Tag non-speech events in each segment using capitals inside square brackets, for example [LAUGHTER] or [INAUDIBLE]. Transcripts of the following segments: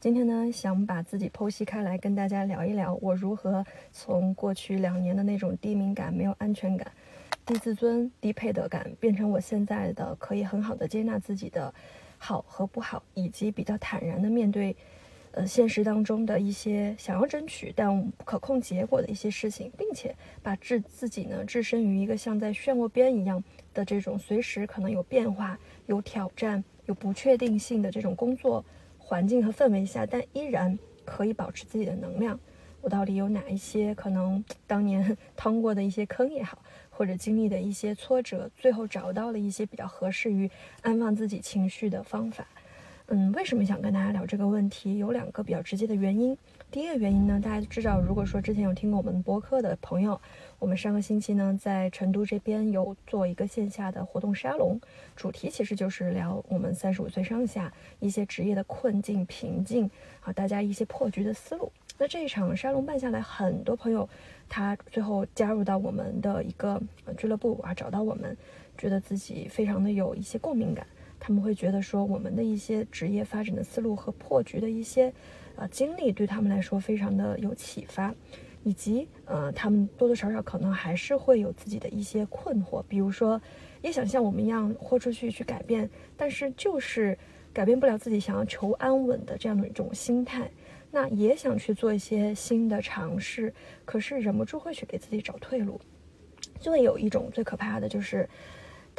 今天呢想把自己剖析开来，跟大家聊一聊我如何从过去两年的那种低敏感、没有安全感、低自尊、低配得感，变成我现在的可以很好的接纳自己的好和不好，以及比较坦然的面对。呃，现实当中的一些想要争取但不可控结果的一些事情，并且把置自己呢置身于一个像在漩涡边一样的这种随时可能有变化、有挑战、有不确定性的这种工作环境和氛围下，但依然可以保持自己的能量。我到底有哪一些可能当年 [LAUGHS] 趟过的一些坑也好，或者经历的一些挫折，最后找到了一些比较合适于安放自己情绪的方法？嗯，为什么想跟大家聊这个问题？有两个比较直接的原因。第一个原因呢，大家知道，如果说之前有听过我们播客的朋友，我们上个星期呢在成都这边有做一个线下的活动沙龙，主题其实就是聊我们三十五岁上下一些职业的困境、瓶颈啊，大家一些破局的思路。那这一场沙龙办下来，很多朋友他最后加入到我们的一个俱乐部啊，找到我们，觉得自己非常的有一些共鸣感。他们会觉得说，我们的一些职业发展的思路和破局的一些，呃，经历对他们来说非常的有启发，以及呃，他们多多少少可能还是会有自己的一些困惑，比如说，也想像我们一样豁出去去改变，但是就是改变不了自己想要求安稳的这样的一种心态，那也想去做一些新的尝试，可是忍不住会去给自己找退路，就会有一种最可怕的就是。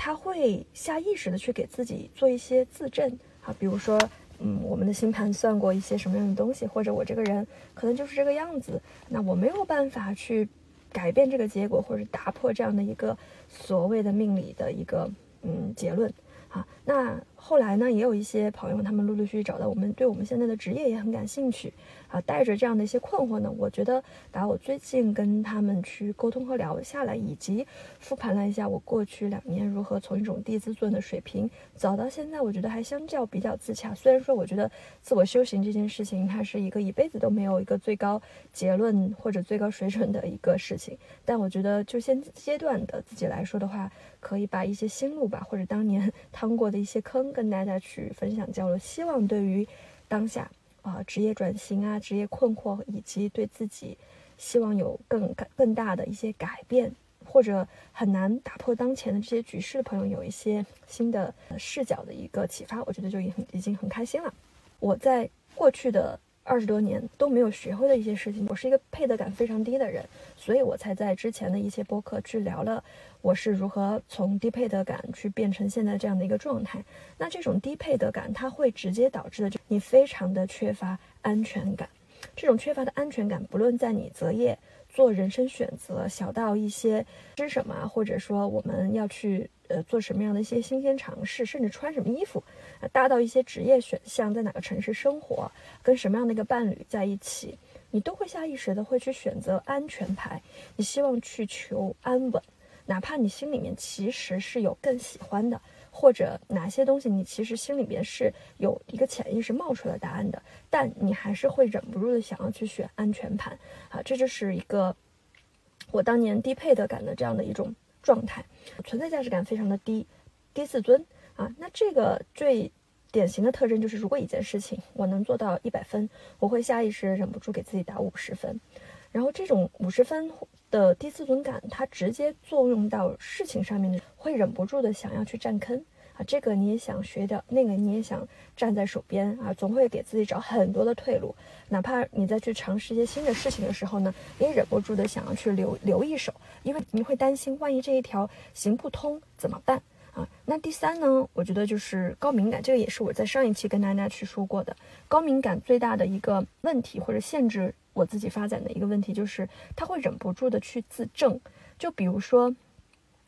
他会下意识的去给自己做一些自证啊，比如说，嗯，我们的星盘算过一些什么样的东西，或者我这个人可能就是这个样子，那我没有办法去改变这个结果，或者打破这样的一个所谓的命理的一个嗯结论啊。那后来呢，也有一些朋友他们陆陆续续找到我们，对我们现在的职业也很感兴趣。啊，带着这样的一些困惑呢，我觉得把我最近跟他们去沟通和聊下来，以及复盘了一下我过去两年如何从一种低自尊的水平走到现在，我觉得还相较比较自洽。虽然说我觉得自我修行这件事情，它是一个一辈子都没有一个最高结论或者最高水准的一个事情，但我觉得就现阶段的自己来说的话，可以把一些心路吧，或者当年 [LAUGHS] 趟过的一些坑跟大家去分享交流，希望对于当下。啊，职业转型啊，职业困惑，以及对自己希望有更更大的一些改变，或者很难打破当前的这些局势的朋友，有一些新的视角的一个启发，我觉得就已经已经很开心了。我在过去的。二十多年都没有学会的一些事情，我是一个配得感非常低的人，所以我才在之前的一些播客去聊了我是如何从低配得感去变成现在这样的一个状态。那这种低配得感，它会直接导致的就你非常的缺乏安全感。这种缺乏的安全感，不论在你择业、做人生选择，小到一些吃什么，或者说我们要去。呃，做什么样的一些新鲜尝试，甚至穿什么衣服，啊，大到一些职业选项，在哪个城市生活，跟什么样的一个伴侣在一起，你都会下意识的会去选择安全牌，你希望去求安稳，哪怕你心里面其实是有更喜欢的，或者哪些东西你其实心里边是有一个潜意识冒出来答案的，但你还是会忍不住的想要去选安全盘，啊，这就是一个我当年低配的感的这样的一种。状态存在价值感非常的低，低自尊啊。那这个最典型的特征就是，如果一件事情我能做到一百分，我会下意识忍不住给自己打五十分。然后这种五十分的低自尊感，它直接作用到事情上面，会忍不住的想要去占坑啊。这个你也想学的，那个你也想站在手边啊，总会给自己找很多的退路。哪怕你再去尝试一些新的事情的时候呢，也忍不住的想要去留留一手，因为你会担心，万一这一条行不通怎么办啊？那第三呢，我觉得就是高敏感，这个也是我在上一期跟大家去说过的。高敏感最大的一个问题或者限制我自己发展的一个问题，就是他会忍不住的去自证，就比如说。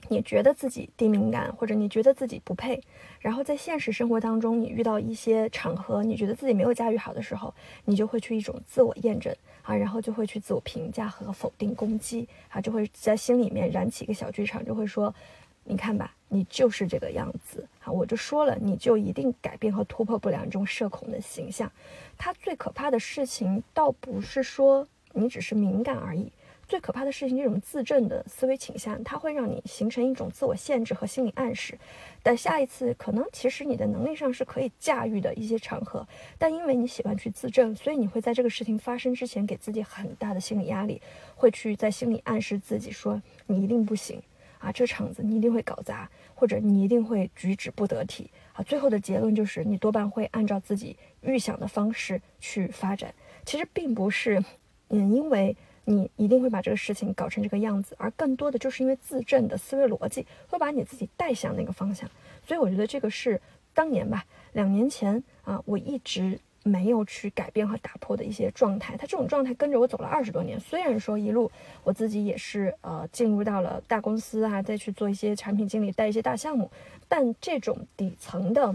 你觉得自己低敏感，或者你觉得自己不配，然后在现实生活当中，你遇到一些场合，你觉得自己没有驾驭好的时候，你就会去一种自我验证啊，然后就会去自我评价和否定攻击啊，就会在心里面燃起一个小剧场，就会说，你看吧，你就是这个样子啊，我就说了，你就一定改变和突破不了这种社恐的形象。它最可怕的事情，倒不是说你只是敏感而已。最可怕的事情，这种自证的思维倾向，它会让你形成一种自我限制和心理暗示。但下一次可能其实你的能力上是可以驾驭的一些场合，但因为你喜欢去自证，所以你会在这个事情发生之前给自己很大的心理压力，会去在心里暗示自己说你一定不行啊，这场子你一定会搞砸，或者你一定会举止不得体啊。最后的结论就是你多半会按照自己预想的方式去发展。其实并不是，嗯，因为。你一定会把这个事情搞成这个样子，而更多的就是因为自证的思维逻辑会把你自己带向那个方向，所以我觉得这个是当年吧，两年前啊，我一直没有去改变和打破的一些状态。他这种状态跟着我走了二十多年，虽然说一路我自己也是呃进入到了大公司啊，再去做一些产品经理，带一些大项目，但这种底层的。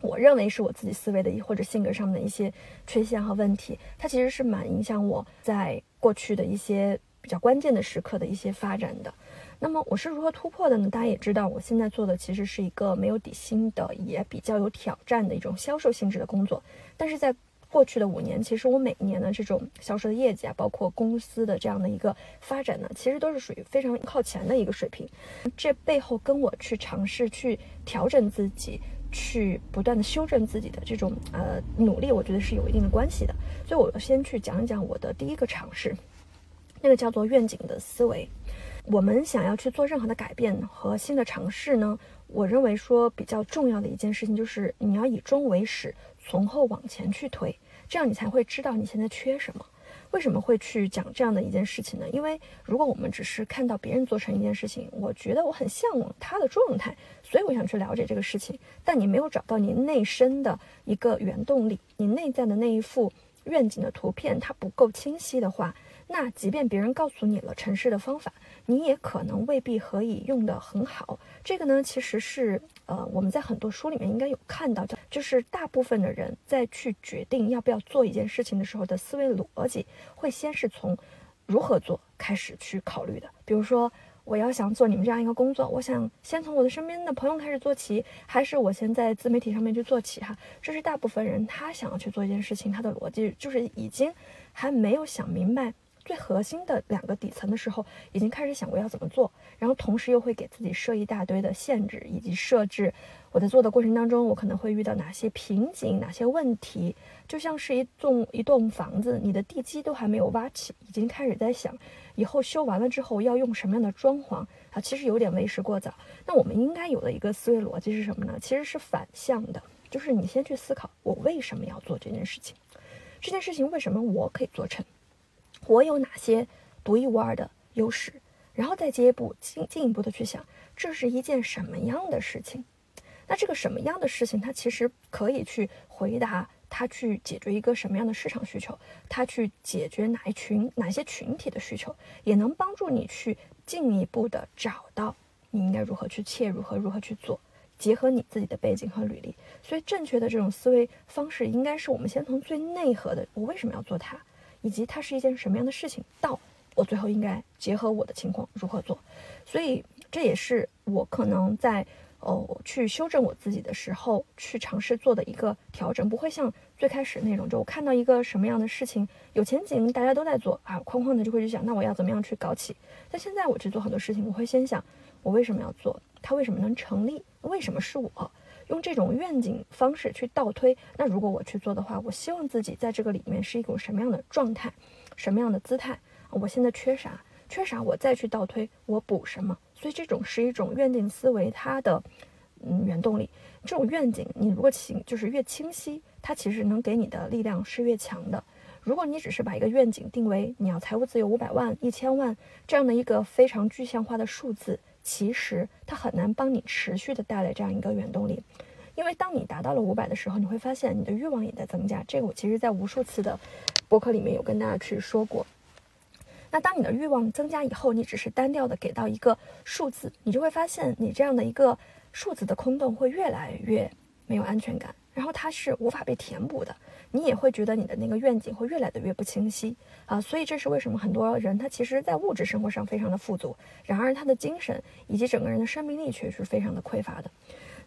我认为是我自己思维的或者性格上面的一些缺陷和问题，它其实是蛮影响我在过去的一些比较关键的时刻的一些发展的。那么我是如何突破的呢？大家也知道，我现在做的其实是一个没有底薪的，也比较有挑战的一种销售性质的工作。但是在过去的五年，其实我每年的这种销售的业绩啊，包括公司的这样的一个发展呢，其实都是属于非常靠前的一个水平。这背后跟我去尝试去调整自己。去不断的修正自己的这种呃努力，我觉得是有一定的关系的。所以，我先去讲一讲我的第一个尝试，那个叫做愿景的思维。我们想要去做任何的改变和新的尝试呢，我认为说比较重要的一件事情就是你要以终为始，从后往前去推，这样你才会知道你现在缺什么。为什么会去讲这样的一件事情呢？因为如果我们只是看到别人做成一件事情，我觉得我很向往他的状态，所以我想去了解这个事情。但你没有找到你内生的一个原动力，你内在的那一幅愿景的图片它不够清晰的话，那即便别人告诉你了成事的方法，你也可能未必可以用得很好。这个呢，其实是。呃，我们在很多书里面应该有看到，就是大部分的人在去决定要不要做一件事情的时候的思维逻辑，会先是从如何做开始去考虑的。比如说，我要想做你们这样一个工作，我想先从我的身边的朋友开始做起，还是我先在自媒体上面去做起？哈，这是大部分人他想要去做一件事情，他的逻辑就是已经还没有想明白。最核心的两个底层的时候，已经开始想过要怎么做，然后同时又会给自己设一大堆的限制，以及设置我在做的过程当中，我可能会遇到哪些瓶颈、哪些问题。就像是一栋一栋房子，你的地基都还没有挖起，已经开始在想以后修完了之后要用什么样的装潢啊，其实有点为时过早。那我们应该有的一个思维逻辑是什么呢？其实是反向的，就是你先去思考我为什么要做这件事情，这件事情为什么我可以做成。我有哪些独一无二的优势？然后再进一步进进一步的去想，这是一件什么样的事情？那这个什么样的事情，它其实可以去回答，它去解决一个什么样的市场需求？它去解决哪一群哪些群体的需求？也能帮助你去进一步的找到你应该如何去切入和如何去做，结合你自己的背景和履历。所以，正确的这种思维方式，应该是我们先从最内核的，我为什么要做它？以及它是一件什么样的事情，到我最后应该结合我的情况如何做，所以这也是我可能在哦去修正我自己的时候去尝试做的一个调整，不会像最开始那种，就我看到一个什么样的事情有前景，大家都在做啊，哐哐的就会去想，那我要怎么样去搞起？但现在我去做很多事情，我会先想我为什么要做，它为什么能成立，为什么是我？用这种愿景方式去倒推，那如果我去做的话，我希望自己在这个里面是一种什么样的状态，什么样的姿态？我现在缺啥？缺啥？我再去倒推，我补什么？所以这种是一种愿景思维，它的嗯原动力。这种愿景，你如果清就是越清晰，它其实能给你的力量是越强的。如果你只是把一个愿景定为你要财务自由五百万、一千万这样的一个非常具象化的数字。其实它很难帮你持续的带来这样一个原动力，因为当你达到了五百的时候，你会发现你的欲望也在增加。这个我其实在无数次的博客里面有跟大家去说过。那当你的欲望增加以后，你只是单调的给到一个数字，你就会发现你这样的一个数字的空洞会越来越没有安全感，然后它是无法被填补的。你也会觉得你的那个愿景会越来的越不清晰啊，所以这是为什么很多人他其实，在物质生活上非常的富足，然而他的精神以及整个人的生命力却是非常的匮乏的。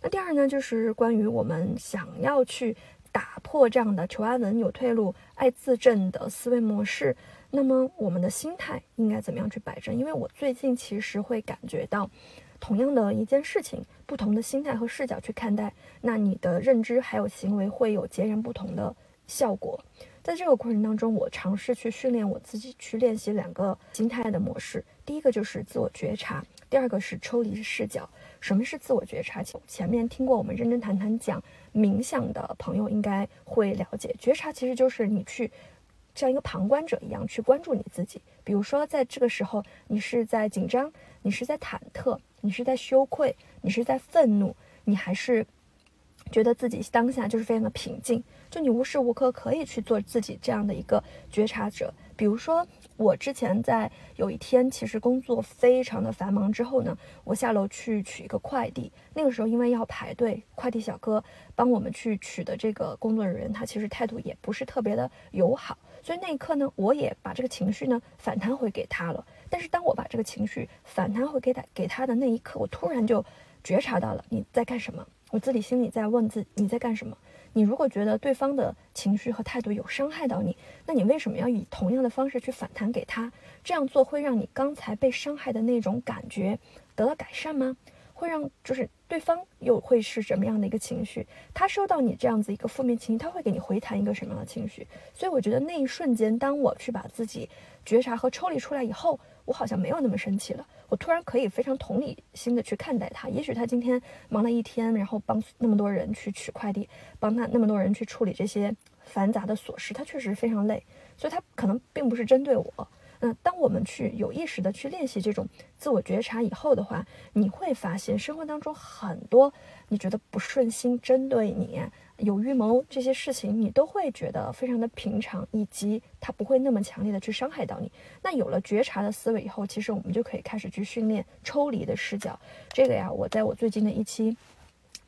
那第二呢，就是关于我们想要去打破这样的求安稳有退路、爱自证的思维模式，那么我们的心态应该怎么样去摆正？因为我最近其实会感觉到，同样的一件事情，不同的心态和视角去看待，那你的认知还有行为会有截然不同的效果。在这个过程当中，我尝试去训练我自己去练习两个心态的模式。第一个就是自我觉察，第二个是抽离视角。什么是自我觉察？前面听过我们认真谈谈讲冥想的朋友应该会了解，觉察其实就是你去像一个旁观者一样去关注你自己。比如说，在这个时候，你是在紧张，你是在忐忑，你是在羞愧，你是在愤怒，你还是觉得自己当下就是非常的平静。就你无时无刻可以去做自己这样的一个觉察者。比如说，我之前在有一天其实工作非常的繁忙之后呢，我下楼去取一个快递。那个时候因为要排队，快递小哥帮我们去取的这个工作人员，他其实态度也不是特别的友好。所以那一刻呢，我也把这个情绪呢反弹回给他了。但是当我把这个情绪反弹回给他给他的那一刻，我突然就觉察到了你在干什么。我自己心里在问自你在干什么。你如果觉得对方的情绪和态度有伤害到你，那你为什么要以同样的方式去反弹给他？这样做会让你刚才被伤害的那种感觉得到改善吗？会让就是对方又会是什么样的一个情绪？他收到你这样子一个负面情绪，他会给你回弹一个什么样的情绪？所以我觉得那一瞬间，当我去把自己觉察和抽离出来以后，我好像没有那么生气了。我突然可以非常同理心的去看待他。也许他今天忙了一天，然后帮那么多人去取快递，帮他那么多人去处理这些繁杂的琐事，他确实非常累，所以他可能并不是针对我。那当我们去有意识的去练习这种自我觉察以后的话，你会发现生活当中很多你觉得不顺心、针对你。有预谋这些事情，你都会觉得非常的平常，以及它不会那么强烈的去伤害到你。那有了觉察的思维以后，其实我们就可以开始去训练抽离的视角。这个呀，我在我最近的一期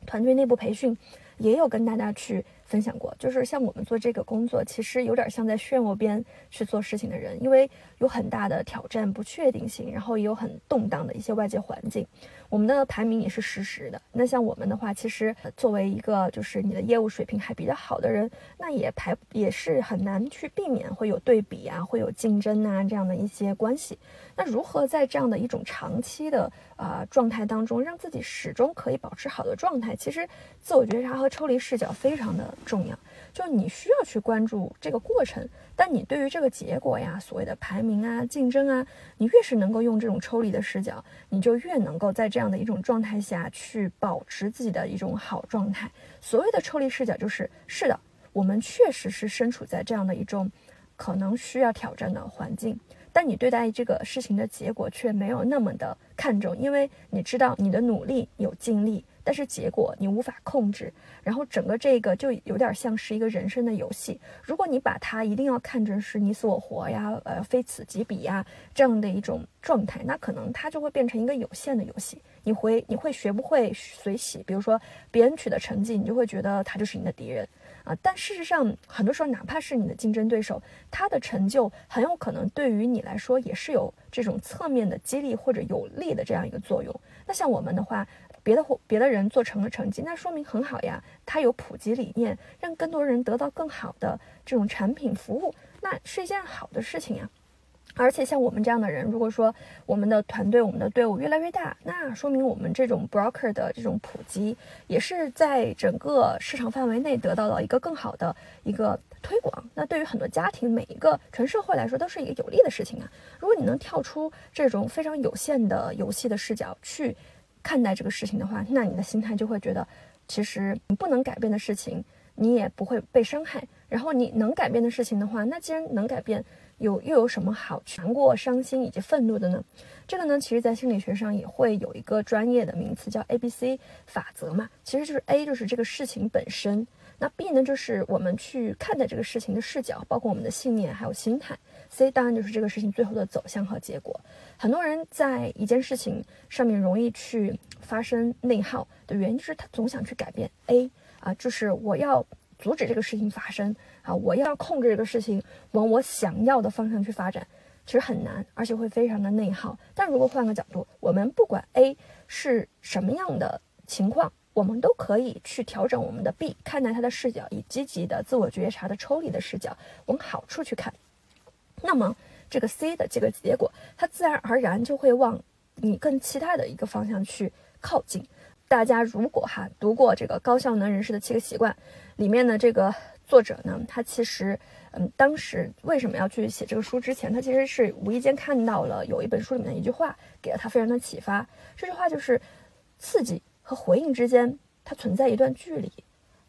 团队内部培训也有跟大家去。分享过，就是像我们做这个工作，其实有点像在漩涡边去做事情的人，因为有很大的挑战、不确定性，然后也有很动荡的一些外界环境。我们的排名也是实时的。那像我们的话，其实作为一个就是你的业务水平还比较好的人，那也排也是很难去避免会有对比啊，会有竞争啊这样的一些关系。那如何在这样的一种长期的啊状态当中，让自己始终可以保持好的状态？其实自我觉察和抽离视角非常的。重要，就你需要去关注这个过程，但你对于这个结果呀，所谓的排名啊、竞争啊，你越是能够用这种抽离的视角，你就越能够在这这样的一种状态下去保持自己的一种好状态。所谓的抽离视角，就是是的，我们确实是身处在这样的一种可能需要挑战的环境，但你对待这个事情的结果却没有那么的看重，因为你知道你的努力有尽力。但是结果你无法控制，然后整个这个就有点像是一个人生的游戏。如果你把它一定要看成是你死我活呀，呃，非此即彼呀这样的一种状态，那可能它就会变成一个有限的游戏。你会你会学不会随喜？比如说别人取得成绩，你就会觉得他就是你的敌人啊。但事实上，很多时候哪怕是你的竞争对手，他的成就很有可能对于你来说也是有这种侧面的激励或者有利的这样一个作用。那像我们的话。别的别的人做成了成绩，那说明很好呀。他有普及理念，让更多人得到更好的这种产品服务，那是一件好的事情呀。而且像我们这样的人，如果说我们的团队、我们的队伍越来越大，那说明我们这种 broker 的这种普及，也是在整个市场范围内得到了一个更好的一个推广。那对于很多家庭、每一个全社会来说，都是一个有利的事情啊。如果你能跳出这种非常有限的游戏的视角去。看待这个事情的话，那你的心态就会觉得，其实你不能改变的事情，你也不会被伤害。然后你能改变的事情的话，那既然能改变，有又有什么好难过、伤心以及愤怒的呢？这个呢，其实在心理学上也会有一个专业的名词叫 A B C 法则嘛。其实就是 A 就是这个事情本身，那 B 呢就是我们去看待这个事情的视角，包括我们的信念还有心态。C 当然就是这个事情最后的走向和结果。很多人在一件事情上面容易去发生内耗的原因，就是他总想去改变 A 啊，就是我要阻止这个事情发生啊，我要控制这个事情往我想要的方向去发展，其实很难，而且会非常的内耗。但如果换个角度，我们不管 A 是什么样的情况，我们都可以去调整我们的 B，看待它的视角，以积极的自我觉察的抽离的视角往好处去看。那么这个 C 的这个结果，它自然而然就会往你更期待的一个方向去靠近。大家如果哈读过这个高效能人士的七个习惯，里面的这个作者呢，他其实嗯，当时为什么要去写这个书之前，他其实是无意间看到了有一本书里面的一句话，给了他非常的启发。这句话就是刺激和回应之间，它存在一段距离，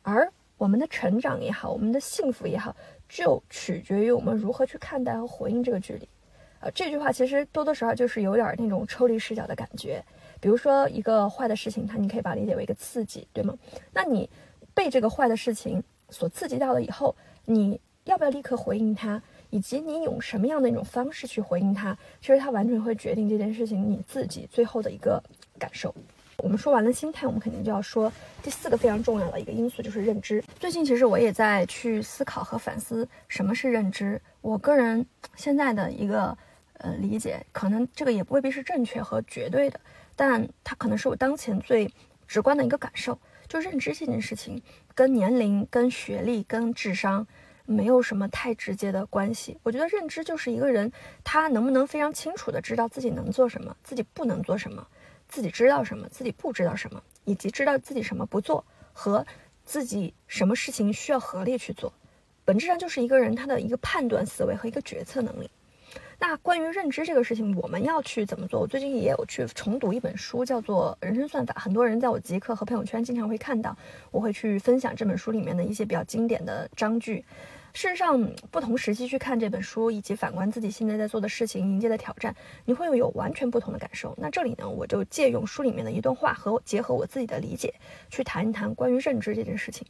而我们的成长也好，我们的幸福也好，就取决于我们如何去看待和回应这个距离。呃，这句话其实多多少少就是有点那种抽离视角的感觉。比如说一个坏的事情，它你可以把它理解为一个刺激，对吗？那你被这个坏的事情所刺激到了以后，你要不要立刻回应他，以及你用什么样的一种方式去回应他，其实他完全会决定这件事情你自己最后的一个感受。我们说完了心态，我们肯定就要说第四个非常重要的一个因素就是认知。最近其实我也在去思考和反思什么是认知。我个人现在的一个呃理解，可能这个也未必是正确和绝对的。但它可能是我当前最直观的一个感受，就认知这件事情跟年龄、跟学历、跟智商没有什么太直接的关系。我觉得认知就是一个人他能不能非常清楚的知道自己能做什么，自己不能做什么，自己知道什么，自己不知道什么，以及知道自己什么不做和自己什么事情需要合力去做，本质上就是一个人他的一个判断思维和一个决策能力。那关于认知这个事情，我们要去怎么做？我最近也有去重读一本书，叫做《人生算法》。很多人在我极客和朋友圈经常会看到，我会去分享这本书里面的一些比较经典的章句。事实上，不同时期去看这本书，以及反观自己现在在做的事情、迎接的挑战，你会有完全不同的感受。那这里呢，我就借用书里面的一段话，和结合我自己的理解，去谈一谈关于认知这件事情。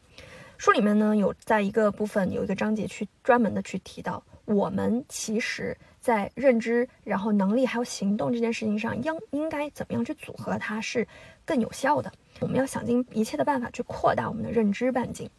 书里面呢，有在一个部分有一个章节去专门的去提到，我们其实。在认知、然后能力还有行动这件事情上，应应该怎么样去组合它是更有效的？我们要想尽一切的办法去扩大我们的认知半径。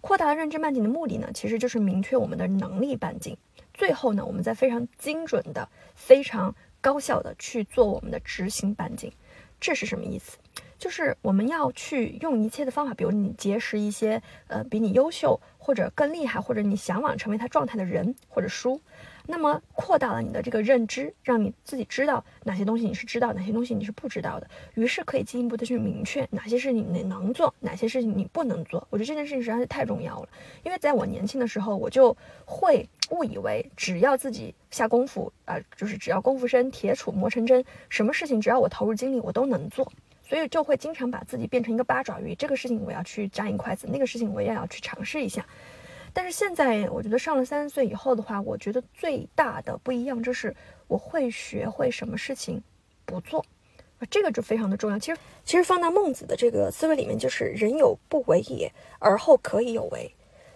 扩大了认知半径的目的呢，其实就是明确我们的能力半径。最后呢，我们再非常精准的、非常高效的去做我们的执行半径。这是什么意思？就是我们要去用一切的方法，比如你结识一些呃比你优秀或者更厉害，或者你向往成为他状态的人或者书。那么扩大了你的这个认知，让你自己知道哪些东西你是知道，哪些东西你是不知道的。于是可以进一步的去明确哪些事情你能做，哪些事情你不能做。我觉得这件事情实在是太重要了，因为在我年轻的时候，我就会误以为只要自己下功夫啊，就是只要功夫深，铁杵磨成针，什么事情只要我投入精力，我都能做。所以就会经常把自己变成一个八爪鱼，这个事情我要去扎一筷子，那个事情我也要去尝试一下。但是现在，我觉得上了三十岁以后的话，我觉得最大的不一样就是我会学会什么事情不做，这个就非常的重要。其实，其实放到孟子的这个思维里面，就是人有不为也，而后可以有为。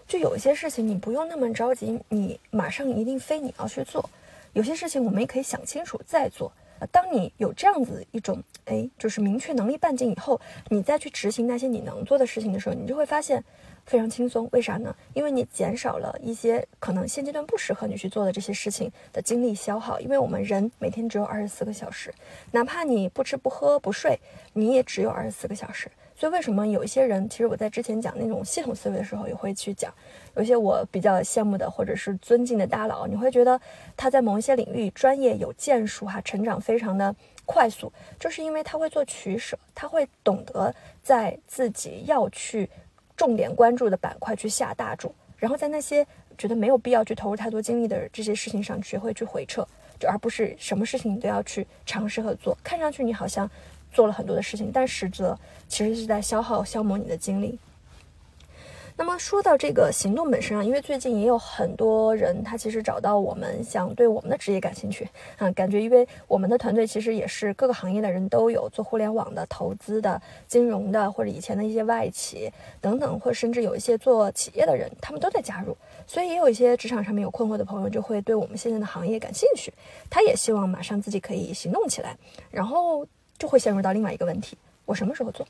就有一些事情，你不用那么着急，你马上一定非你要去做。有些事情，我们也可以想清楚再做。当你有这样子一种，哎，就是明确能力半径以后，你再去执行那些你能做的事情的时候，你就会发现。非常轻松，为啥呢？因为你减少了一些可能现阶段不适合你去做的这些事情的精力消耗。因为我们人每天只有二十四个小时，哪怕你不吃不喝不睡，你也只有二十四个小时。所以为什么有一些人，其实我在之前讲那种系统思维的时候，也会去讲，有一些我比较羡慕的或者是尊敬的大佬，你会觉得他在某一些领域专业有建树，哈，成长非常的快速，就是因为他会做取舍，他会懂得在自己要去。重点关注的板块去下大注，然后在那些觉得没有必要去投入太多精力的这些事情上学会去回撤，就而不是什么事情你都要去尝试和做。看上去你好像做了很多的事情，但实则其实是在消耗消磨你的精力。那么说到这个行动本身啊，因为最近也有很多人他其实找到我们，想对我们的职业感兴趣啊，感觉因为我们的团队其实也是各个行业的人都有，做互联网的、投资的、金融的，或者以前的一些外企等等，或者甚至有一些做企业的人，他们都在加入，所以也有一些职场上面有困惑的朋友就会对我们现在的行业感兴趣，他也希望马上自己可以行动起来，然后就会陷入到另外一个问题：我什么时候做？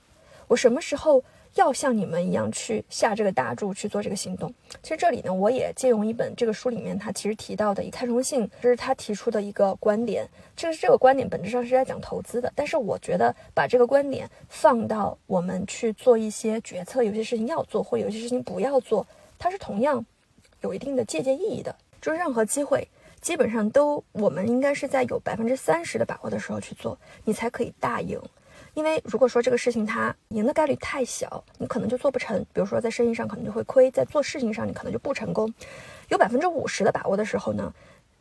我什么时候？要像你们一样去下这个大注去做这个行动。其实这里呢，我也借用一本这个书里面他其实提到的以蔡崇信，这是他提出的一个观点。这是这个观点本质上是在讲投资的，但是我觉得把这个观点放到我们去做一些决策，有些事情要做或有些事情不要做，它是同样有一定的借鉴意义的。就是任何机会，基本上都我们应该是在有百分之三十的把握的时候去做，你才可以大赢。因为如果说这个事情它赢的概率太小，你可能就做不成。比如说在生意上可能就会亏，在做事情上你可能就不成功。有百分之五十的把握的时候呢，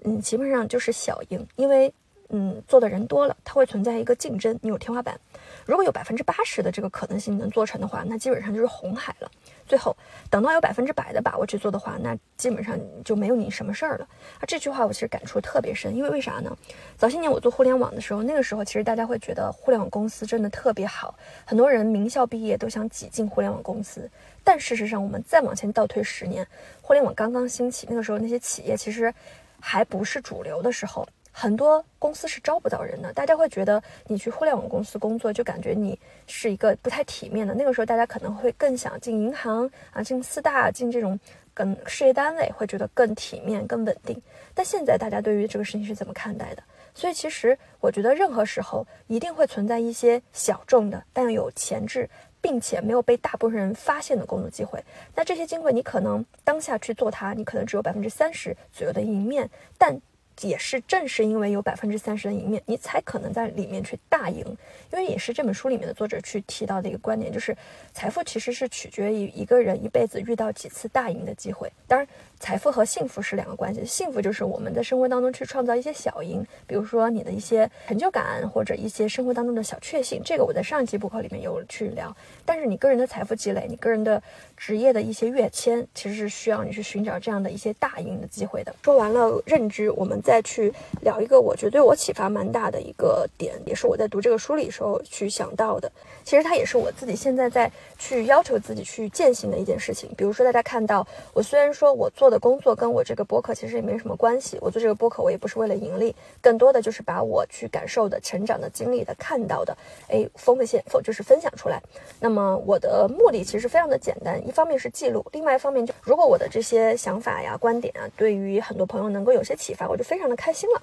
嗯，基本上就是小赢，因为嗯做的人多了，它会存在一个竞争，你有天花板。如果有百分之八十的这个可能性能做成的话，那基本上就是红海了。最后等到有百分之百的把握去做的话，那基本上就没有你什么事儿了。啊，这句话我其实感触特别深，因为为啥呢？早些年我做互联网的时候，那个时候其实大家会觉得互联网公司真的特别好，很多人名校毕业都想挤进互联网公司。但事实上，我们再往前倒退十年，互联网刚刚兴起，那个时候那些企业其实还不是主流的时候。很多公司是招不到人的，大家会觉得你去互联网公司工作，就感觉你是一个不太体面的。那个时候，大家可能会更想进银行啊，进四大，进这种跟事业单位，会觉得更体面、更稳定。但现在大家对于这个事情是怎么看待的？所以，其实我觉得任何时候一定会存在一些小众的，但有潜质，并且没有被大部分人发现的工作机会。那这些机会，你可能当下去做它，你可能只有百分之三十左右的赢面，但。也是正是因为有百分之三十的赢面，你才可能在里面去大赢。因为也是这本书里面的作者去提到的一个观点，就是财富其实是取决于一个人一辈子遇到几次大赢的机会。当然，财富和幸福是两个关系。幸福就是我们在生活当中去创造一些小赢，比如说你的一些成就感或者一些生活当中的小确幸。这个我在上一期播客里面有去聊。但是你个人的财富积累，你个人的职业的一些跃迁，其实是需要你去寻找这样的一些大赢的机会的。说完了认知，我们再去聊一个我觉得对我启发蛮大的一个点，也是我在读这个书里时候去想到的。其实它也是我自己现在在去要求自己去践行的一件事情。比如说大家看到我虽然说我做的工作跟我这个播客其实也没什么关系，我做这个播客我也不是为了盈利，更多的就是把我去感受的、成长的、经历的、看到的，哎，奉献，就是分享出来。那么。我的目的其实非常的简单，一方面是记录，另外一方面就如果我的这些想法呀、观点啊，对于很多朋友能够有些启发，我就非常的开心了。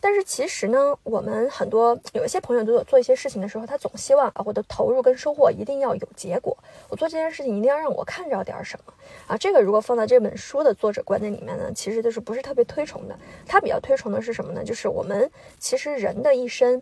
但是其实呢，我们很多有一些朋友都有做一些事情的时候，他总希望啊，我的投入跟收获一定要有结果，我做这件事情一定要让我看着点什么啊。这个如果放在这本书的作作者观点里面呢，其实就是不是特别推崇的。他比较推崇的是什么呢？就是我们其实人的一生，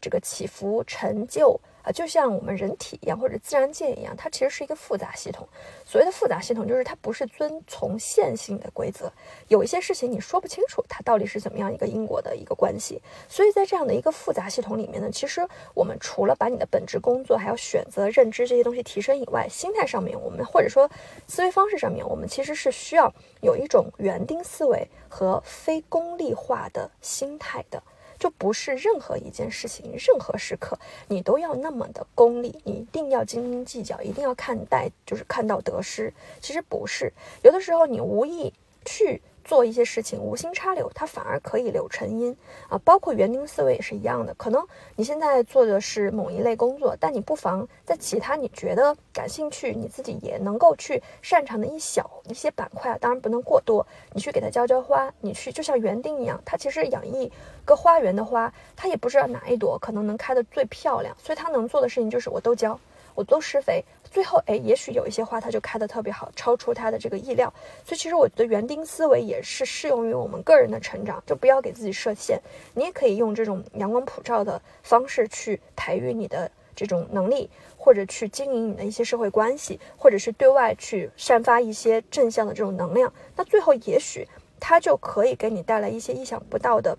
这个起伏成就。啊，就像我们人体一样，或者自然界一样，它其实是一个复杂系统。所谓的复杂系统，就是它不是遵从线性的规则，有一些事情你说不清楚它到底是怎么样一个因果的一个关系。所以在这样的一个复杂系统里面呢，其实我们除了把你的本职工作还要选择认知这些东西提升以外，心态上面我们或者说思维方式上面，我们其实是需要有一种园丁思维和非功利化的心态的。就不是任何一件事情、任何时刻，你都要那么的功利，你一定要斤斤计较，一定要看待，就是看到得失。其实不是，有的时候你无意去。做一些事情无心插柳，它反而可以柳成荫啊！包括园丁思维也是一样的。可能你现在做的是某一类工作，但你不妨在其他你觉得感兴趣、你自己也能够去擅长的一小一些板块啊，当然不能过多。你去给它浇浇花，你去就像园丁一样，它其实养一个花园的花，它也不知道哪一朵可能能开得最漂亮，所以它能做的事情就是我都浇。我都施肥，最后哎，也许有一些花它就开得特别好，超出它的这个意料。所以其实我觉得园丁思维也是适用于我们个人的成长，就不要给自己设限。你也可以用这种阳光普照的方式去培育你的这种能力，或者去经营你的一些社会关系，或者是对外去散发一些正向的这种能量。那最后也许它就可以给你带来一些意想不到的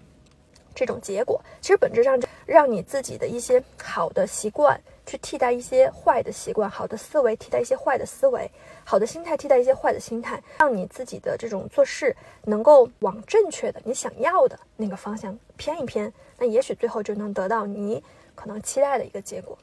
这种结果。其实本质上让你自己的一些好的习惯。去替代一些坏的习惯，好的思维替代一些坏的思维，好的心态替代一些坏的心态，让你自己的这种做事能够往正确的你想要的那个方向偏一偏，那也许最后就能得到你可能期待的一个结果。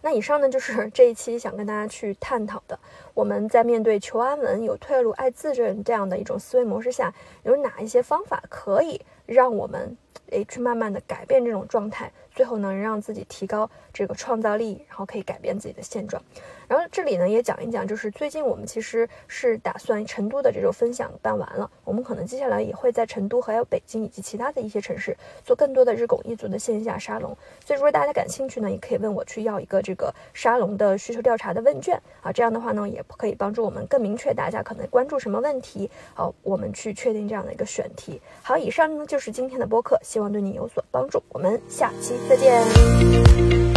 那以上呢就是这一期想跟大家去探讨的，我们在面对求安稳、有退路、爱自认这样的一种思维模式下，有哪一些方法可以让我们诶，去慢慢的改变这种状态，最后能让自己提高这个创造力，然后可以改变自己的现状。然后这里呢也讲一讲，就是最近我们其实是打算成都的这种分享办完了，我们可能接下来也会在成都还有北京以及其他的一些城市做更多的日拱一卒的线下沙龙。所以如果大家感兴趣呢，也可以问我去要一个这个沙龙的需求调查的问卷啊，这样的话呢也可以帮助我们更明确大家可能关注什么问题，好，我们去确定这样的一个选题。好，以上呢就是今天的播客，希望对你有所帮助。我们下期再见。